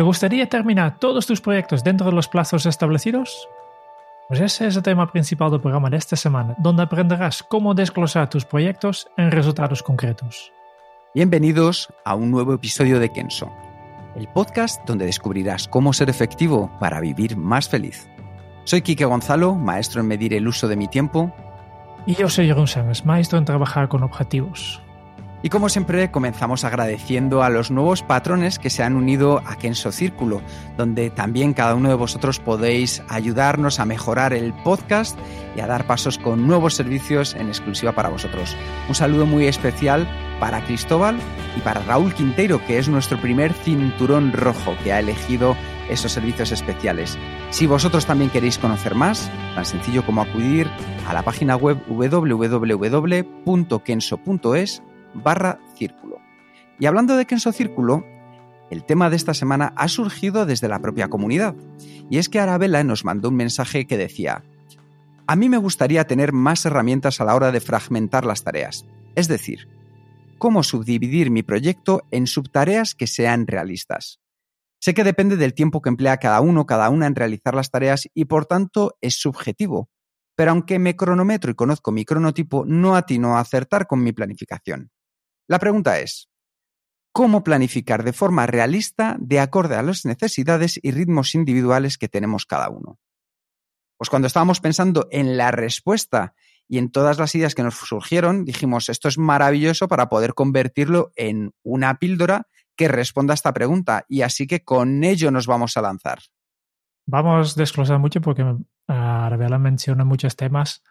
¿Me gustaría terminar todos tus proyectos dentro de los plazos establecidos? Pues ese es el tema principal del programa de esta semana, donde aprenderás cómo desglosar tus proyectos en resultados concretos. Bienvenidos a un nuevo episodio de Kenso, el podcast donde descubrirás cómo ser efectivo para vivir más feliz. Soy Quique Gonzalo, maestro en medir el uso de mi tiempo. Y yo soy Jeroen Sánchez, maestro en trabajar con objetivos. Y como siempre, comenzamos agradeciendo a los nuevos patrones que se han unido a Kenso Círculo, donde también cada uno de vosotros podéis ayudarnos a mejorar el podcast y a dar pasos con nuevos servicios en exclusiva para vosotros. Un saludo muy especial para Cristóbal y para Raúl Quinteiro, que es nuestro primer cinturón rojo que ha elegido esos servicios especiales. Si vosotros también queréis conocer más, tan sencillo como acudir a la página web www.kenso.es barra círculo. Y hablando de Kenso Círculo, el tema de esta semana ha surgido desde la propia comunidad. Y es que Arabella nos mandó un mensaje que decía, a mí me gustaría tener más herramientas a la hora de fragmentar las tareas. Es decir, cómo subdividir mi proyecto en subtareas que sean realistas. Sé que depende del tiempo que emplea cada uno, cada una en realizar las tareas y por tanto es subjetivo. Pero aunque me cronometro y conozco mi cronotipo, no atino a acertar con mi planificación. La pregunta es, ¿cómo planificar de forma realista de acorde a las necesidades y ritmos individuales que tenemos cada uno? Pues cuando estábamos pensando en la respuesta y en todas las ideas que nos surgieron, dijimos, esto es maravilloso para poder convertirlo en una píldora que responda a esta pregunta y así que con ello nos vamos a lanzar. Vamos a desglosar mucho porque Arabella menciona muchos temas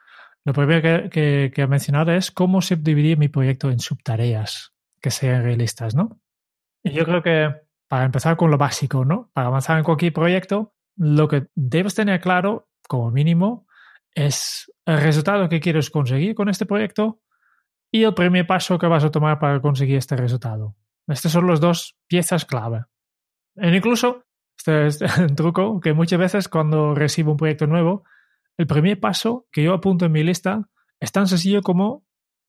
lo primero que, que, he mencionado es cómo subdividir mi proyecto en subtareas que sean realistas, ¿no? Y yo creo que para empezar con lo básico, ¿no? Para avanzar en cualquier proyecto, lo que debes tener claro, como mínimo, es el resultado que quieres conseguir con este proyecto y el primer paso que vas a tomar para conseguir este resultado. Estas son las dos piezas clave. E incluso, este es un truco que muchas veces cuando recibo un proyecto nuevo, el primer paso que yo apunto en mi lista es tan sencillo como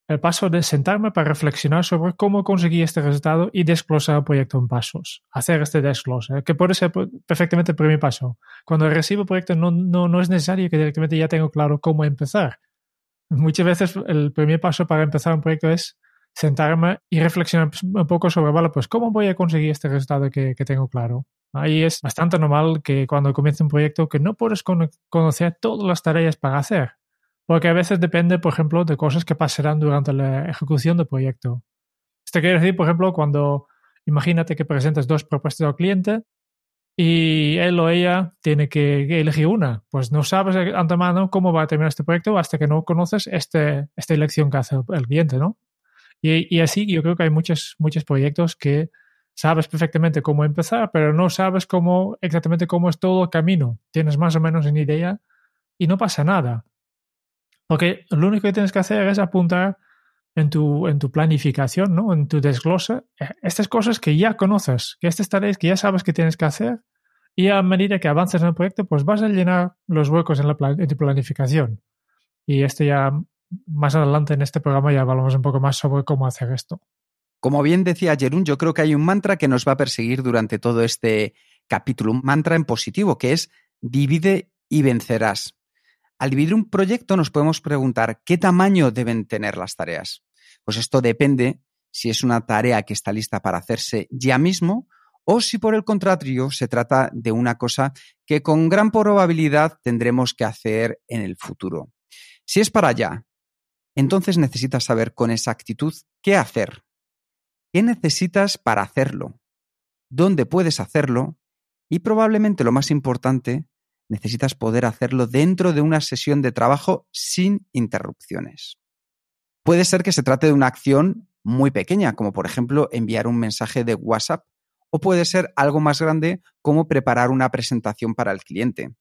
el paso de sentarme para reflexionar sobre cómo conseguir este resultado y desglosar el proyecto en pasos. Hacer este desglose, que puede ser perfectamente el primer paso. Cuando recibo el proyecto no, no, no es necesario que directamente ya tengo claro cómo empezar. Muchas veces el primer paso para empezar un proyecto es sentarme y reflexionar un poco sobre, vale, pues cómo voy a conseguir este resultado que, que tengo claro. Ahí es bastante normal que cuando comienza un proyecto que no puedes conocer todas las tareas para hacer, porque a veces depende, por ejemplo, de cosas que pasarán durante la ejecución del proyecto. Esto quiere decir, por ejemplo, cuando imagínate que presentas dos propuestas al cliente y él o ella tiene que elegir una, pues no sabes de antemano cómo va a terminar este proyecto hasta que no conoces este, esta elección que hace el cliente, ¿no? Y, y así yo creo que hay muchos, muchos proyectos que sabes perfectamente cómo empezar, pero no sabes cómo exactamente cómo es todo el camino. Tienes más o menos una idea y no pasa nada. Porque lo único que tienes que hacer es apuntar en tu, en tu planificación, ¿no? en tu desglose, eh, estas cosas que ya conoces, que estas tareas que ya sabes que tienes que hacer, y a medida que avances en el proyecto, pues vas a llenar los huecos en, la en tu planificación. Y esto ya más adelante en este programa ya hablamos un poco más sobre cómo hacer esto. Como bien decía Jerún, yo creo que hay un mantra que nos va a perseguir durante todo este capítulo, un mantra en positivo, que es divide y vencerás. Al dividir un proyecto nos podemos preguntar qué tamaño deben tener las tareas. Pues esto depende si es una tarea que está lista para hacerse ya mismo o si por el contrario se trata de una cosa que con gran probabilidad tendremos que hacer en el futuro. Si es para allá, entonces necesitas saber con exactitud qué hacer qué necesitas para hacerlo, dónde puedes hacerlo y probablemente lo más importante, necesitas poder hacerlo dentro de una sesión de trabajo sin interrupciones. Puede ser que se trate de una acción muy pequeña, como por ejemplo enviar un mensaje de WhatsApp, o puede ser algo más grande como preparar una presentación para el cliente.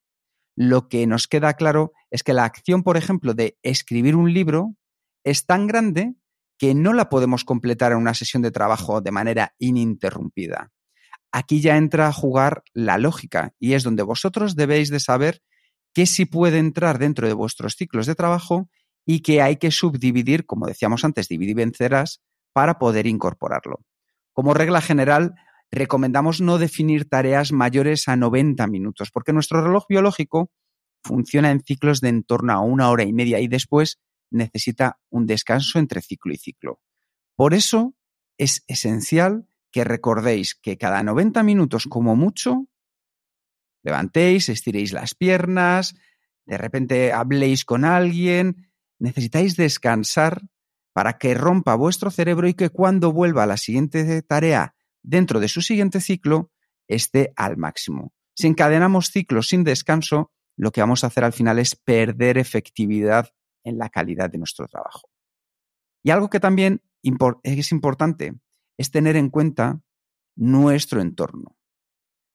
Lo que nos queda claro es que la acción, por ejemplo, de escribir un libro es tan grande que no la podemos completar en una sesión de trabajo de manera ininterrumpida. Aquí ya entra a jugar la lógica y es donde vosotros debéis de saber qué sí puede entrar dentro de vuestros ciclos de trabajo y que hay que subdividir, como decíamos antes, dividir y vencerás para poder incorporarlo. Como regla general, recomendamos no definir tareas mayores a 90 minutos, porque nuestro reloj biológico funciona en ciclos de en torno a una hora y media y después necesita un descanso entre ciclo y ciclo. Por eso es esencial que recordéis que cada 90 minutos como mucho levantéis, estiréis las piernas, de repente habléis con alguien, necesitáis descansar para que rompa vuestro cerebro y que cuando vuelva a la siguiente tarea dentro de su siguiente ciclo esté al máximo. Si encadenamos ciclos sin descanso, lo que vamos a hacer al final es perder efectividad en la calidad de nuestro trabajo. Y algo que también es importante es tener en cuenta nuestro entorno.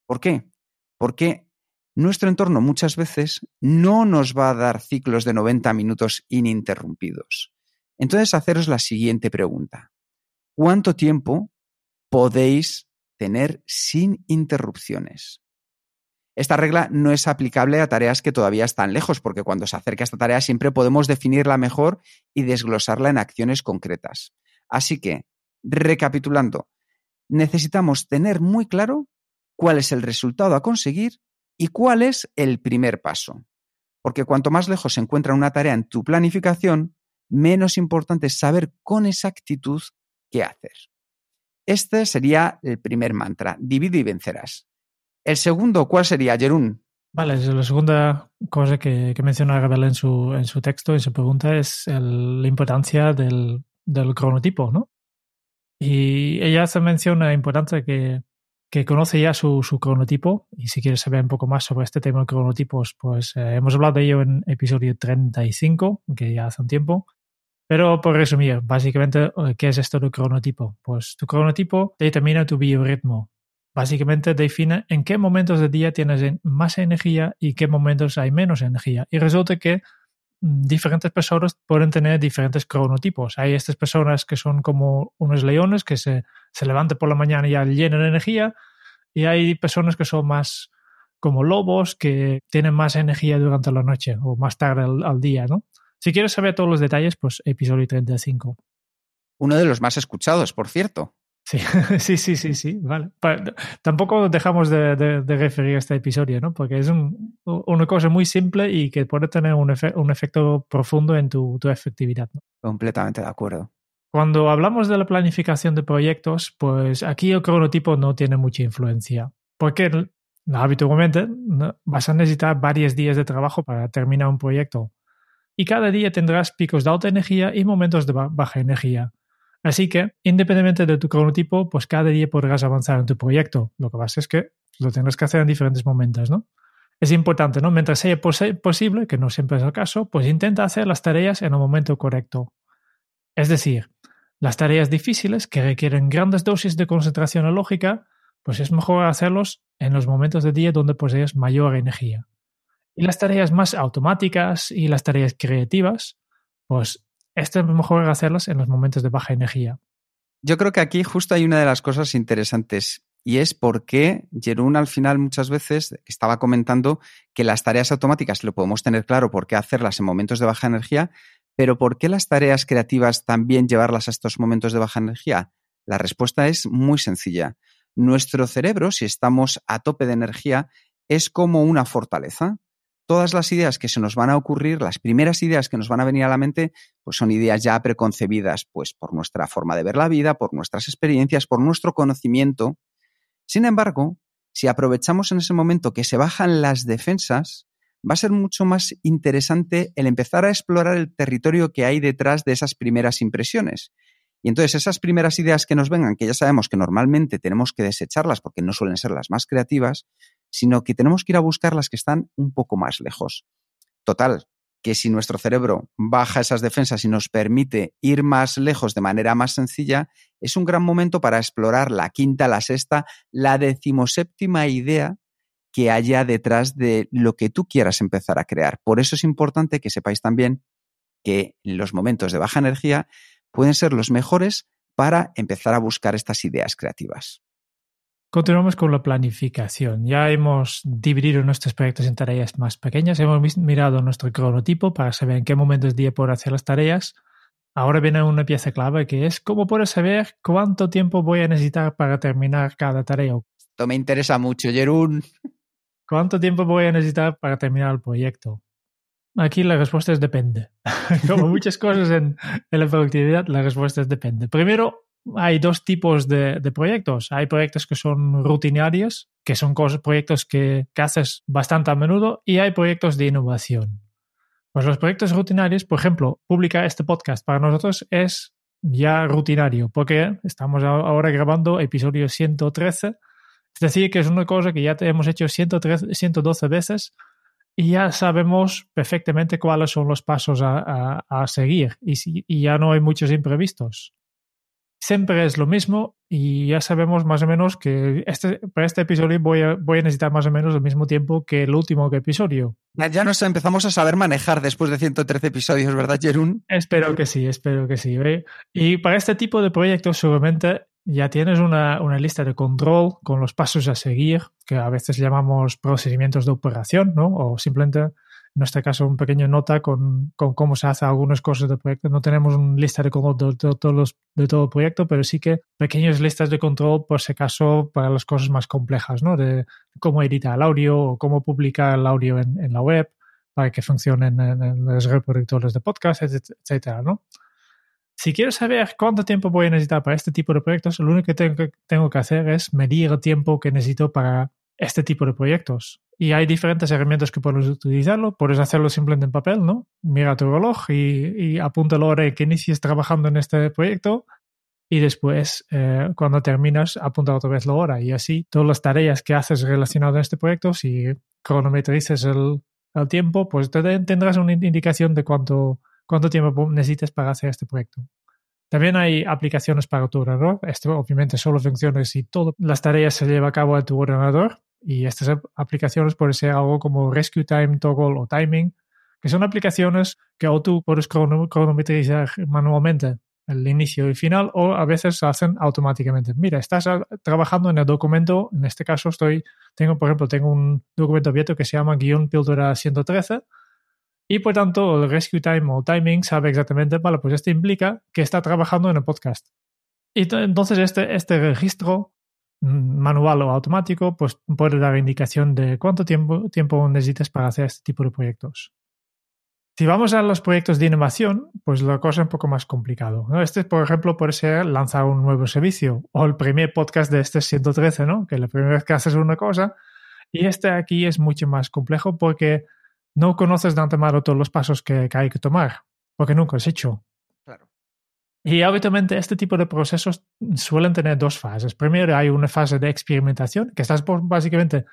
¿Por qué? Porque nuestro entorno muchas veces no nos va a dar ciclos de 90 minutos ininterrumpidos. Entonces, haceros la siguiente pregunta. ¿Cuánto tiempo podéis tener sin interrupciones? Esta regla no es aplicable a tareas que todavía están lejos, porque cuando se acerca esta tarea siempre podemos definirla mejor y desglosarla en acciones concretas. Así que, recapitulando, necesitamos tener muy claro cuál es el resultado a conseguir y cuál es el primer paso. Porque cuanto más lejos se encuentra una tarea en tu planificación, menos importante es saber con exactitud qué hacer. Este sería el primer mantra, divide y vencerás. El segundo, ¿cuál sería, Jerún? Vale, la segunda cosa que, menciona Gabriel en su, en su texto, en su pregunta, es la importancia del, cronotipo, ¿no? Y ella hace mención a la importancia que, que conoce ya su, su, cronotipo. Y si quieres saber un poco más sobre este tema de cronotipos, pues eh, hemos hablado de ello en episodio 35, que ya hace un tiempo. Pero por resumir, básicamente, ¿qué es esto del cronotipo? Pues tu cronotipo determina tu biorritmo básicamente define en qué momentos del día tienes más energía y qué momentos hay menos energía. Y resulta que mm, diferentes personas pueden tener diferentes cronotipos. Hay estas personas que son como unos leones que se, se levantan por la mañana y ya llenan de energía. Y hay personas que son más como lobos que tienen más energía durante la noche o más tarde al, al día, ¿no? Si quieres saber todos los detalles, pues episodio 35. Uno de los más escuchados, por cierto. Sí, sí, sí, sí, sí, vale. tampoco dejamos de, referir a este episodio, ¿no? Porque es una cosa muy simple y que puede tener un, efecto profundo en tu, efectividad. ¿no? Completamente de acuerdo. Cuando hablamos de la planificación de proyectos, pues aquí el cronotipo no tiene mucha influencia. Porque habitualmente vas a necesitar varios días de trabajo para terminar un proyecto. Y cada día tendrás picos de alta energía y momentos de baja energía. Así que, independientemente de tu cronotipo, pues cada día podrás avanzar en tu proyecto. Lo que pasa es que lo tendrás que hacer en diferentes momentos, ¿no? Es importante, ¿no? Mientras sea posible, que no siempre es el caso, pues intenta hacer las tareas en el momento correcto. Es decir, las tareas difíciles que requieren grandes dosis de concentración lógica, pues es mejor hacerlos en los momentos del día donde posees mayor energía. Y las tareas más automáticas y las tareas creativas, pues esto es mejor hacerlas en los momentos de baja energía. Yo creo que aquí justo hay una de las cosas interesantes y es por qué Jerún al final muchas veces estaba comentando que las tareas automáticas lo podemos tener claro por qué hacerlas en momentos de baja energía, pero ¿por qué las tareas creativas también llevarlas a estos momentos de baja energía? La respuesta es muy sencilla. Nuestro cerebro, si estamos a tope de energía, es como una fortaleza todas las ideas que se nos van a ocurrir, las primeras ideas que nos van a venir a la mente, pues son ideas ya preconcebidas, pues por nuestra forma de ver la vida, por nuestras experiencias, por nuestro conocimiento. Sin embargo, si aprovechamos en ese momento que se bajan las defensas, va a ser mucho más interesante el empezar a explorar el territorio que hay detrás de esas primeras impresiones. Y entonces esas primeras ideas que nos vengan, que ya sabemos que normalmente tenemos que desecharlas porque no suelen ser las más creativas, sino que tenemos que ir a buscar las que están un poco más lejos. Total, que si nuestro cerebro baja esas defensas y nos permite ir más lejos de manera más sencilla, es un gran momento para explorar la quinta, la sexta, la decimoséptima idea que haya detrás de lo que tú quieras empezar a crear. Por eso es importante que sepáis también que los momentos de baja energía pueden ser los mejores para empezar a buscar estas ideas creativas. Continuamos con la planificación. Ya hemos dividido nuestros proyectos en tareas más pequeñas, hemos mirado nuestro cronotipo para saber en qué momento del día por hacer las tareas. Ahora viene una pieza clave que es cómo puedes saber cuánto tiempo voy a necesitar para terminar cada tarea. Esto me interesa mucho, Jerún. ¿Cuánto tiempo voy a necesitar para terminar el proyecto? Aquí la respuesta es depende. Como muchas cosas en, en la productividad, la respuesta es depende. Primero, hay dos tipos de, proyectos. Hay proyectos que son rutinarios, que son proyectos que, haces bastante a menudo, y hay proyectos de innovación. Pues los proyectos rutinarios, por ejemplo, publicar este podcast para nosotros es ya rutinario, porque estamos ahora grabando episodio 113. Es decir, que es una cosa que ya hemos hecho 113, 112 veces y ya sabemos perfectamente cuáles son los pasos a, seguir y ya no hay muchos imprevistos siempre es lo mismo y ya sabemos más o menos que este, para este episodio voy a, voy a necesitar más o menos el mismo tiempo que el último episodio. Ya nos empezamos a saber manejar después de 113 episodios, ¿verdad, Jerún? Espero que sí, espero que sí. ¿eh? Y para este tipo de proyectos seguramente ya tienes una, una, lista de control con los pasos a seguir, que a veces llamamos procedimientos de operación, ¿no? O simplemente en este caso un pequeño nota con, con, cómo se hace algunas cosas del proyecto. No tenemos una lista de control de, los, de todo el proyecto, pero sí que pequeñas listas de control por si acaso para las cosas más complejas, ¿no? De cómo editar el audio o cómo publicar el audio en, en la web para que funcionen en, los reproductores de podcast, etcétera, ¿no? Si quiero saber cuánto tiempo voy a necesitar para este tipo de proyectos, lo único que tengo, que tengo que hacer es medir el tiempo que necesito para este tipo de proyectos. Y hay diferentes herramientas que puedes utilizarlo. Puedes hacerlo simplemente en papel, ¿no? Mira tu reloj y, apunta la hora en que inicies trabajando en este proyecto. Y después, eh, cuando terminas, apunta otra vez la hora. Y así, todas las tareas que haces relacionadas a este proyecto, si cronometrices el, el tiempo, pues tendrás una indicación de cuánto, cuánto tiempo necesitas para hacer este proyecto. También hay aplicaciones para tu ordenador. Esto obviamente solo funciona si todas las tareas se llevan a cabo en tu ordenador. Y estas aplicaciones pueden ser algo como Rescue Time, Toggle o Timing, que son aplicaciones que o tú puedes cronometrizar manualmente el inicio y final o a veces se hacen automáticamente. Mira, estás trabajando en el documento, en este caso estoy, tengo, por ejemplo, tengo un documento abierto que se llama guion píldora 113 y por tanto el rescue time o timing sabe exactamente, vale, pues esto implica que está trabajando en el podcast. Y entonces este, este registro manual o automático, pues puede dar indicación de cuánto tiempo, tiempo necesitas para hacer este tipo de proyectos. Si vamos a los proyectos de innovación, pues la cosa es un poco más complicado. Este, por ejemplo, puede ser lanzar un nuevo servicio o el primer podcast de este 113, ¿no? Que la primera vez que haces una cosa. Y este aquí es mucho más complejo porque no conoces de antemano todos los pasos que, que hay que tomar, porque nunca has hecho. Y habitualmente este tipo de procesos suelen tener dos fases. Primero hay una fase de experimentación, que estás básicamente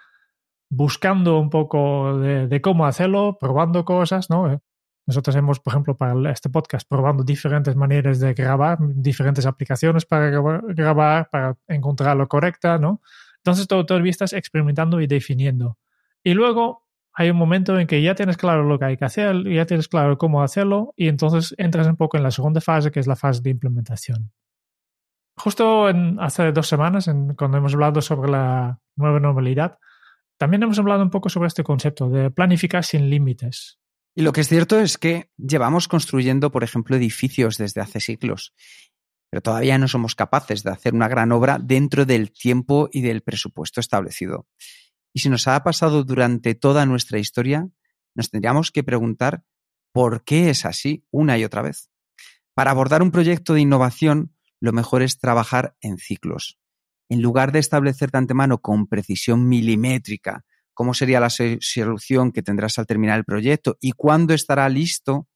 buscando un poco de, cómo hacerlo, probando cosas, ¿no? Nosotros hemos, por ejemplo, para este podcast, probando diferentes maneras de grabar, diferentes aplicaciones para grabar, para encontrar lo correcta, ¿no? Entonces, todo, día estás experimentando y definiendo. Y luego hay un momento en que ya tienes claro lo que hay que hacer, ya tienes claro cómo hacerlo y entonces entras un poco en la segunda fase, que es la fase de implementación. Justo hace dos semanas, cuando hemos hablado sobre la nueva normalidad, también hemos hablado un poco sobre este concepto de planificar sin límites. Y lo que es cierto es que llevamos construyendo, por ejemplo, edificios desde hace siglos, pero todavía no somos capaces de hacer una gran obra dentro del tiempo y del presupuesto establecido. Y si nos ha pasado durante toda nuestra historia, nos tendríamos que preguntar por qué es así una y otra vez. Para abordar un proyecto de innovación, lo mejor es trabajar en ciclos. En lugar de establecer de antemano con precisión milimétrica cómo sería la solución que tendrás al terminar el proyecto y cuándo estará listo,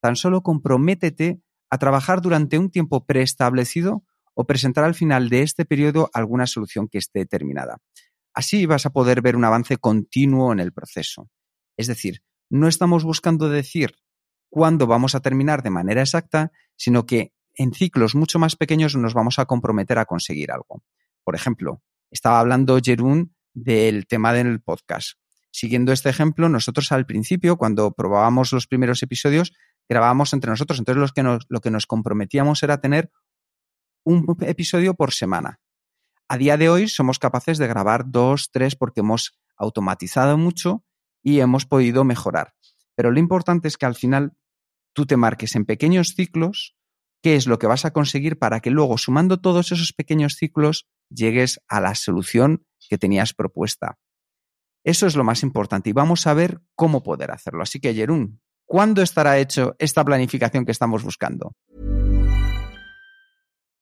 tan solo comprométete a trabajar durante un tiempo preestablecido o presentar al final de este periodo alguna solución que esté terminada. Así vas a poder ver un avance continuo en el proceso. Es decir, no estamos buscando decir cuándo vamos a terminar de manera exacta, sino que en ciclos mucho más pequeños nos vamos a comprometer a conseguir algo. Por ejemplo, estaba hablando Jerún del tema del podcast. Siguiendo este ejemplo, nosotros al principio, cuando probábamos los primeros episodios, grabábamos entre nosotros. Entonces, lo que nos comprometíamos era tener un episodio por semana. A día de hoy somos capaces de grabar dos, tres, porque hemos automatizado mucho y hemos podido mejorar. Pero lo importante es que al final tú te marques en pequeños ciclos qué es lo que vas a conseguir para que luego, sumando todos esos pequeños ciclos, llegues a la solución que tenías propuesta. Eso es lo más importante y vamos a ver cómo poder hacerlo. Así que, Jerún, ¿cuándo estará hecho esta planificación que estamos buscando?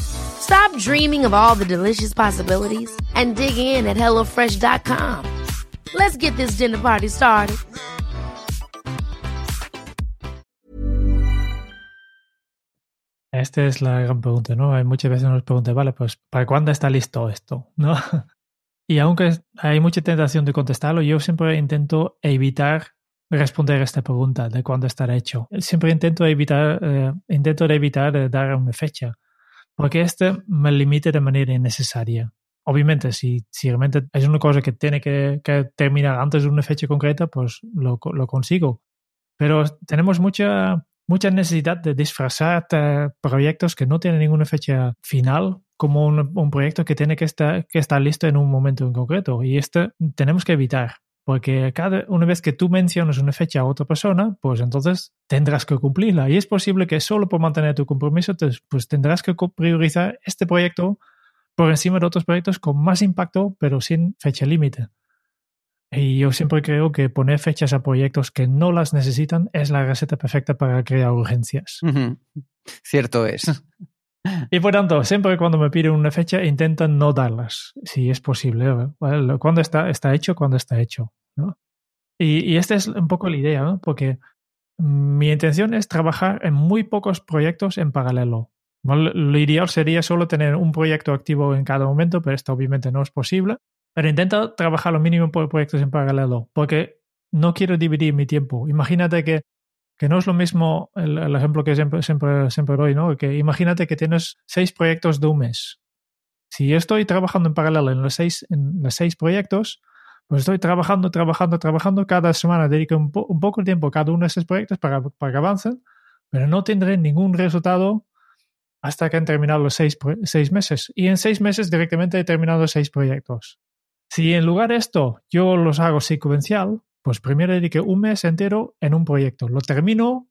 Stop dreaming of all the delicious possibilities and dig in at HelloFresh.com. Let's get this dinner party started. Esta es la gran pregunta, ¿no? Hay muchas veces nos preguntan, vale, pues ¿para cuándo está listo esto? ¿No? Y aunque hay mucha tentación de contestarlo, yo siempre intento evitar responder esta pregunta de cuándo estará hecho. Siempre intento evitar, eh, intento evitar eh, dar una fecha, porque este me limite de manera innecesaria. Obviamente, si, si realmente es una cosa que tiene que, terminar antes de una fecha concreta, pues lo, lo consigo. Pero tenemos mucha, mucha necesidad de disfrazar proyectos que no tienen ninguna fecha final como un, proyecto que tiene que estar, que estar listo en un momento en concreto. Y esto tenemos que evitar, porque cada una vez que tú mencionas una fecha a otra persona, pues entonces tendrás que cumplirla. Y es posible que solo por mantener tu compromiso, pues tendrás que priorizar este proyecto por encima de otros proyectos con más impacto, pero sin fecha límite. Y yo siempre creo que poner fechas a proyectos que no las necesitan es la receta perfecta para crear urgencias. Cierto es. Y por tanto, siempre cuando me piden una fecha, intentan no darlas, si es posible. Cuando está, está hecho, cuando está hecho. Y, esta es un poco la idea, ¿no? porque mi intención es trabajar en muy pocos proyectos en paralelo. Lo ideal sería solo tener un proyecto activo en cada momento, pero esto obviamente no es posible. Pero intento trabajar lo mínimo por proyectos en paralelo, porque no quiero dividir mi tiempo. Imagínate que que no es lo mismo el, ejemplo que siempre, siempre, siempre doy, ¿no? Que imagínate que tienes seis proyectos de un mes. Si yo estoy trabajando en paralelo en los seis, en los seis proyectos, pues estoy trabajando, trabajando, trabajando. Cada semana dedico un, poco de tiempo a cada uno de esos proyectos para, que avancen, pero no tendré ningún resultado hasta que han terminado los seis, meses. Y en seis meses directamente he terminado seis proyectos. Si en lugar de esto yo los hago secuencial, pues primero dediqué un mes entero en un proyecto. Lo termino,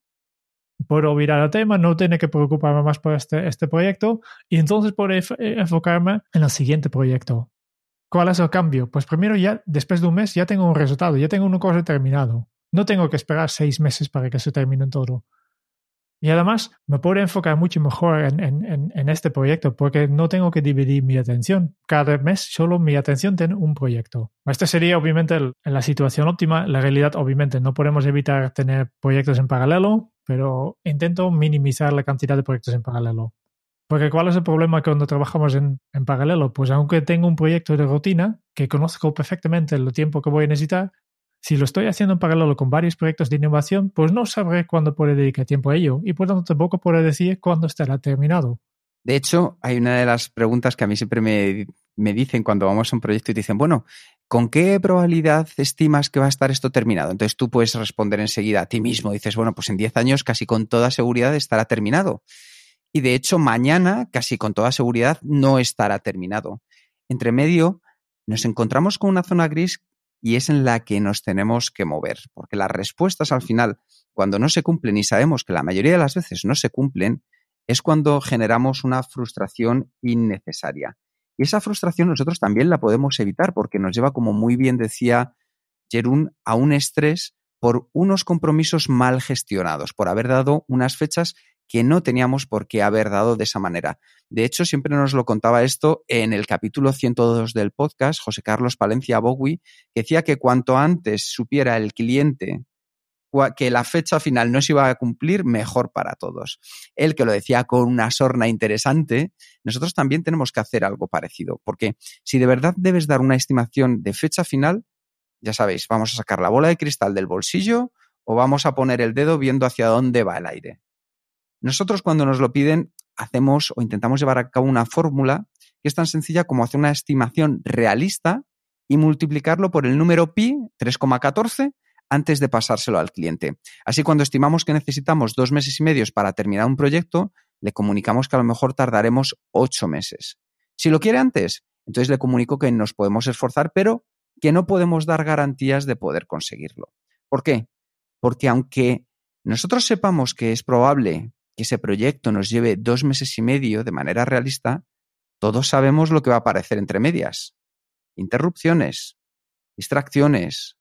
puedo virar al tema, no tiene que preocuparme más por este, este proyecto y entonces puedo enfocarme en el siguiente proyecto. ¿Cuál es el cambio? Pues primero ya, después de un mes, ya tengo un resultado, ya tengo una cosa terminado. No tengo que esperar seis meses para que se termine todo. Y además me puedo enfocar mucho mejor en, este proyecto porque no tengo que dividir mi atención. Cada mes solo mi atención tiene un proyecto. Esta sería obviamente en la situación óptima. La realidad obviamente no podemos evitar tener proyectos en paralelo, pero intento minimizar la cantidad de proyectos en paralelo. Porque ¿cuál es el problema cuando trabajamos en, en paralelo? Pues aunque tengo un proyecto de rutina que conozco perfectamente el tiempo que voy a necesitar, si lo estoy haciendo en paralelo con varios proyectos de innovación, pues no sabré cuándo podré dedicar tiempo a ello y por tanto tampoco podré decir cuándo estará terminado. De hecho, hay una de las preguntas que a mí siempre me, me dicen cuando vamos a un proyecto y dicen, bueno, ¿con qué probabilidad estimas que va a estar esto terminado? Entonces tú puedes responder enseguida a ti mismo. Dices, bueno, pues en 10 años casi con toda seguridad estará terminado. Y de hecho mañana, casi con toda seguridad, no estará terminado. Entre medio, nos encontramos con una zona gris y es en la que nos tenemos que mover, porque las respuestas al final, cuando no se cumplen y sabemos que la mayoría de las veces no se cumplen, es cuando generamos una frustración innecesaria. Y esa frustración nosotros también la podemos evitar porque nos lleva, como muy bien decía Jerún, a un estrés por unos compromisos mal gestionados, por haber dado unas fechas que no teníamos por qué haber dado de esa manera. De hecho, siempre nos lo contaba esto en el capítulo 102 del podcast, José Carlos Palencia Bowie, que decía que cuanto antes supiera el cliente que la fecha final no se iba a cumplir, mejor para todos. Él que lo decía con una sorna interesante, nosotros también tenemos que hacer algo parecido, porque si de verdad debes dar una estimación de fecha final, ya sabéis, vamos a sacar la bola de cristal del bolsillo o vamos a poner el dedo viendo hacia dónde va el aire. Nosotros cuando nos lo piden hacemos o intentamos llevar a cabo una fórmula que es tan sencilla como hacer una estimación realista y multiplicarlo por el número pi 3,14 antes de pasárselo al cliente. Así cuando estimamos que necesitamos dos meses y medio para terminar un proyecto, le comunicamos que a lo mejor tardaremos ocho meses. Si lo quiere antes, entonces le comunico que nos podemos esforzar, pero que no podemos dar garantías de poder conseguirlo. ¿Por qué? Porque aunque nosotros sepamos que es probable que ese proyecto nos lleve dos meses y medio de manera realista, todos sabemos lo que va a aparecer entre medias. Interrupciones, distracciones,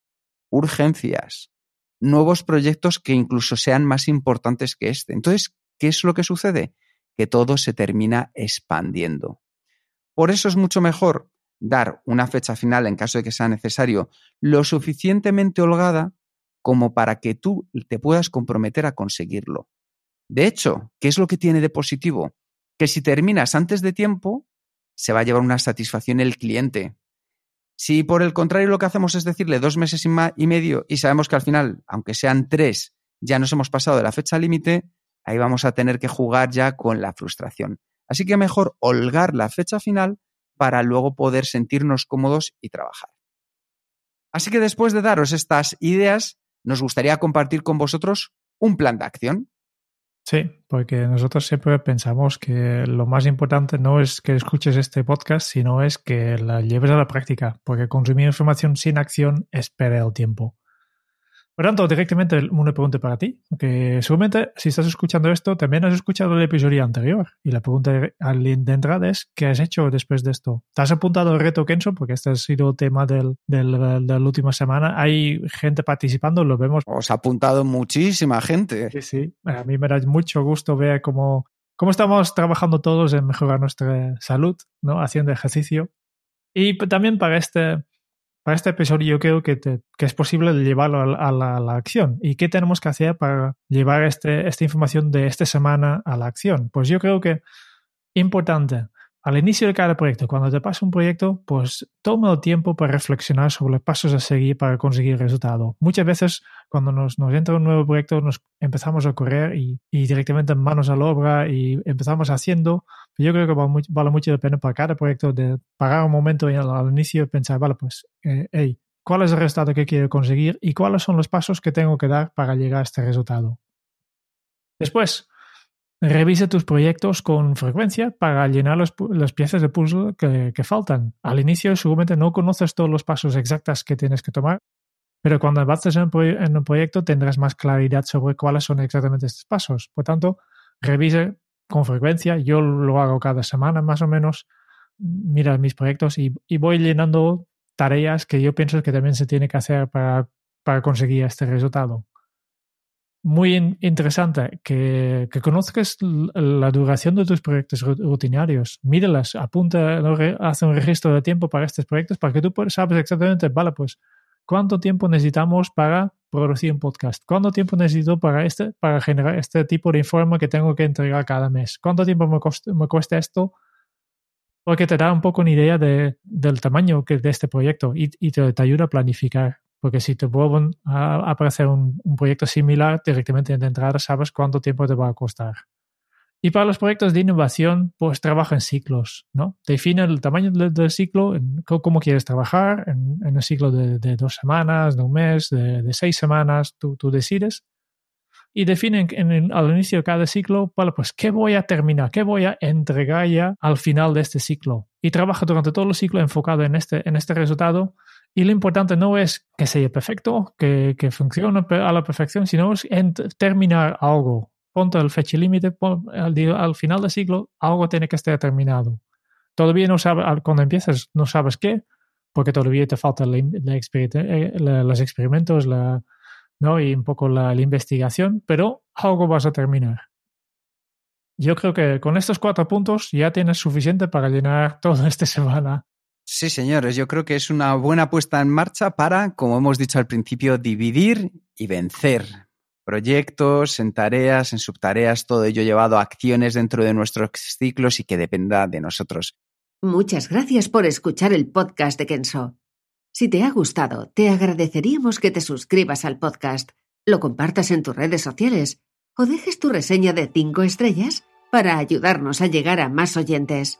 urgencias, nuevos proyectos que incluso sean más importantes que este. Entonces, ¿qué es lo que sucede? Que todo se termina expandiendo. Por eso es mucho mejor dar una fecha final en caso de que sea necesario lo suficientemente holgada como para que tú te puedas comprometer a conseguirlo. De hecho, ¿qué es lo que tiene de positivo? Que si terminas antes de tiempo, se va a llevar una satisfacción el cliente. Si por el contrario lo que hacemos es decirle dos meses y medio y sabemos que al final, aunque sean tres, ya nos hemos pasado de la fecha límite, ahí vamos a tener que jugar ya con la frustración. Así que mejor holgar la fecha final para luego poder sentirnos cómodos y trabajar. Así que después de daros estas ideas, nos gustaría compartir con vosotros un plan de acción. Sí, porque nosotros siempre pensamos que lo más importante no es que escuches este podcast, sino es que la lleves a la práctica, porque consumir información sin acción espera el tiempo. Por tanto, directamente una pregunta para ti, que seguramente si estás escuchando esto, también has escuchado el episodio anterior. Y la pregunta de entrada es, ¿qué has hecho después de esto? ¿Te has apuntado al reto Kenzo? Porque este ha sido tema del, del, de la última semana. ¿Hay gente participando? Lo vemos. Os ha apuntado muchísima gente. Sí, sí. A mí me da mucho gusto ver cómo, cómo estamos trabajando todos en mejorar nuestra salud, ¿no? Haciendo ejercicio. Y también para este para este episodio yo creo que, es posible llevarlo a, la, acción. ¿Y qué tenemos que hacer para llevar este, esta información de esta semana a la acción? Pues yo creo que importante, al inicio de cada proyecto, cuando te pasa un proyecto, pues toma el tiempo para reflexionar sobre los pasos a seguir para conseguir el resultado. Muchas veces cuando nos, entra un nuevo proyecto nos empezamos a correr y, directamente en manos a la obra y empezamos haciendo. Yo creo que vale, mucho la pena para cada proyecto de parar un momento al, inicio y pensar, vale, pues, eh, ¿cuál es el resultado que quiero conseguir y cuáles son los pasos que tengo que dar para llegar a este resultado? Después, Revisa tus proyectos con frecuencia para llenar las piezas de puzzle que, faltan. Al inicio seguramente no conoces todos los pasos exactos que tienes que tomar, pero cuando avances en, un proyecto tendrás más claridad sobre cuáles son exactamente estos pasos. Por tanto, revise con frecuencia. Yo lo hago cada semana más o menos. Mira mis proyectos y, voy llenando tareas que yo pienso que también se tiene que hacer para conseguir este resultado muy interesante que, conozcas la duración de tus proyectos rutinarios. Míralas, apunta, hace un registro de tiempo para estos proyectos para que tú sabes exactamente, vale, pues, cuánto tiempo necesitamos para producir un podcast, cuánto tiempo necesito para, este, para generar este tipo de informe que tengo que entregar cada mes, cuánto tiempo me, me cuesta esto, porque te da un poco una idea de, del tamaño de este proyecto y, y te ayuda a planificar. Porque si te vuelven a aparecer un, proyecto similar, directamente de entrada sabes cuánto tiempo te va a costar. Y para los proyectos de innovación, pues trabaja en ciclos, ¿no? Define el tamaño del, ciclo, en cómo quieres trabajar, en, en el ciclo de, dos semanas, de un mes, de, seis semanas, tú, tú, decides. y definen en al inicio de cada ciclo, pues qué voy a terminar, qué voy a entregar ya al final de este ciclo. Y trabaja durante todo el ciclo enfocado en este, en este resultado. Y lo importante no es que sea perfecto, que, funcione a la perfección, sino es en terminar algo. Ponte el fecha límite, al, al final del ciclo, algo tiene que estar terminado. Todavía no sabes, cuando empiezas, no sabes qué, porque todavía te faltan eh, los experimentos, la, ¿no? Y un poco la, investigación, pero algo vas a terminar. Yo creo que con estos cuatro puntos ya tienes suficiente para llenar toda esta semana. Sí, señores, yo creo que es una buena puesta en marcha para, como hemos dicho al principio, dividir y vencer. Proyectos, en tareas, en subtareas, todo ello llevado a acciones dentro de nuestros ciclos y que dependa de nosotros. Muchas gracias por escuchar el podcast de Kenso. Si te ha gustado, te agradeceríamos que te suscribas al podcast, lo compartas en tus redes sociales o dejes tu reseña de 5 estrellas para ayudarnos a llegar a más oyentes.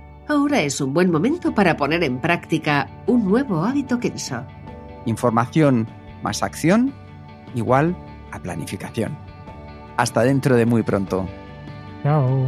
ahora es un buen momento para poner en práctica un nuevo hábito Kenso. Información más acción igual a planificación. Hasta dentro de muy pronto. Chao.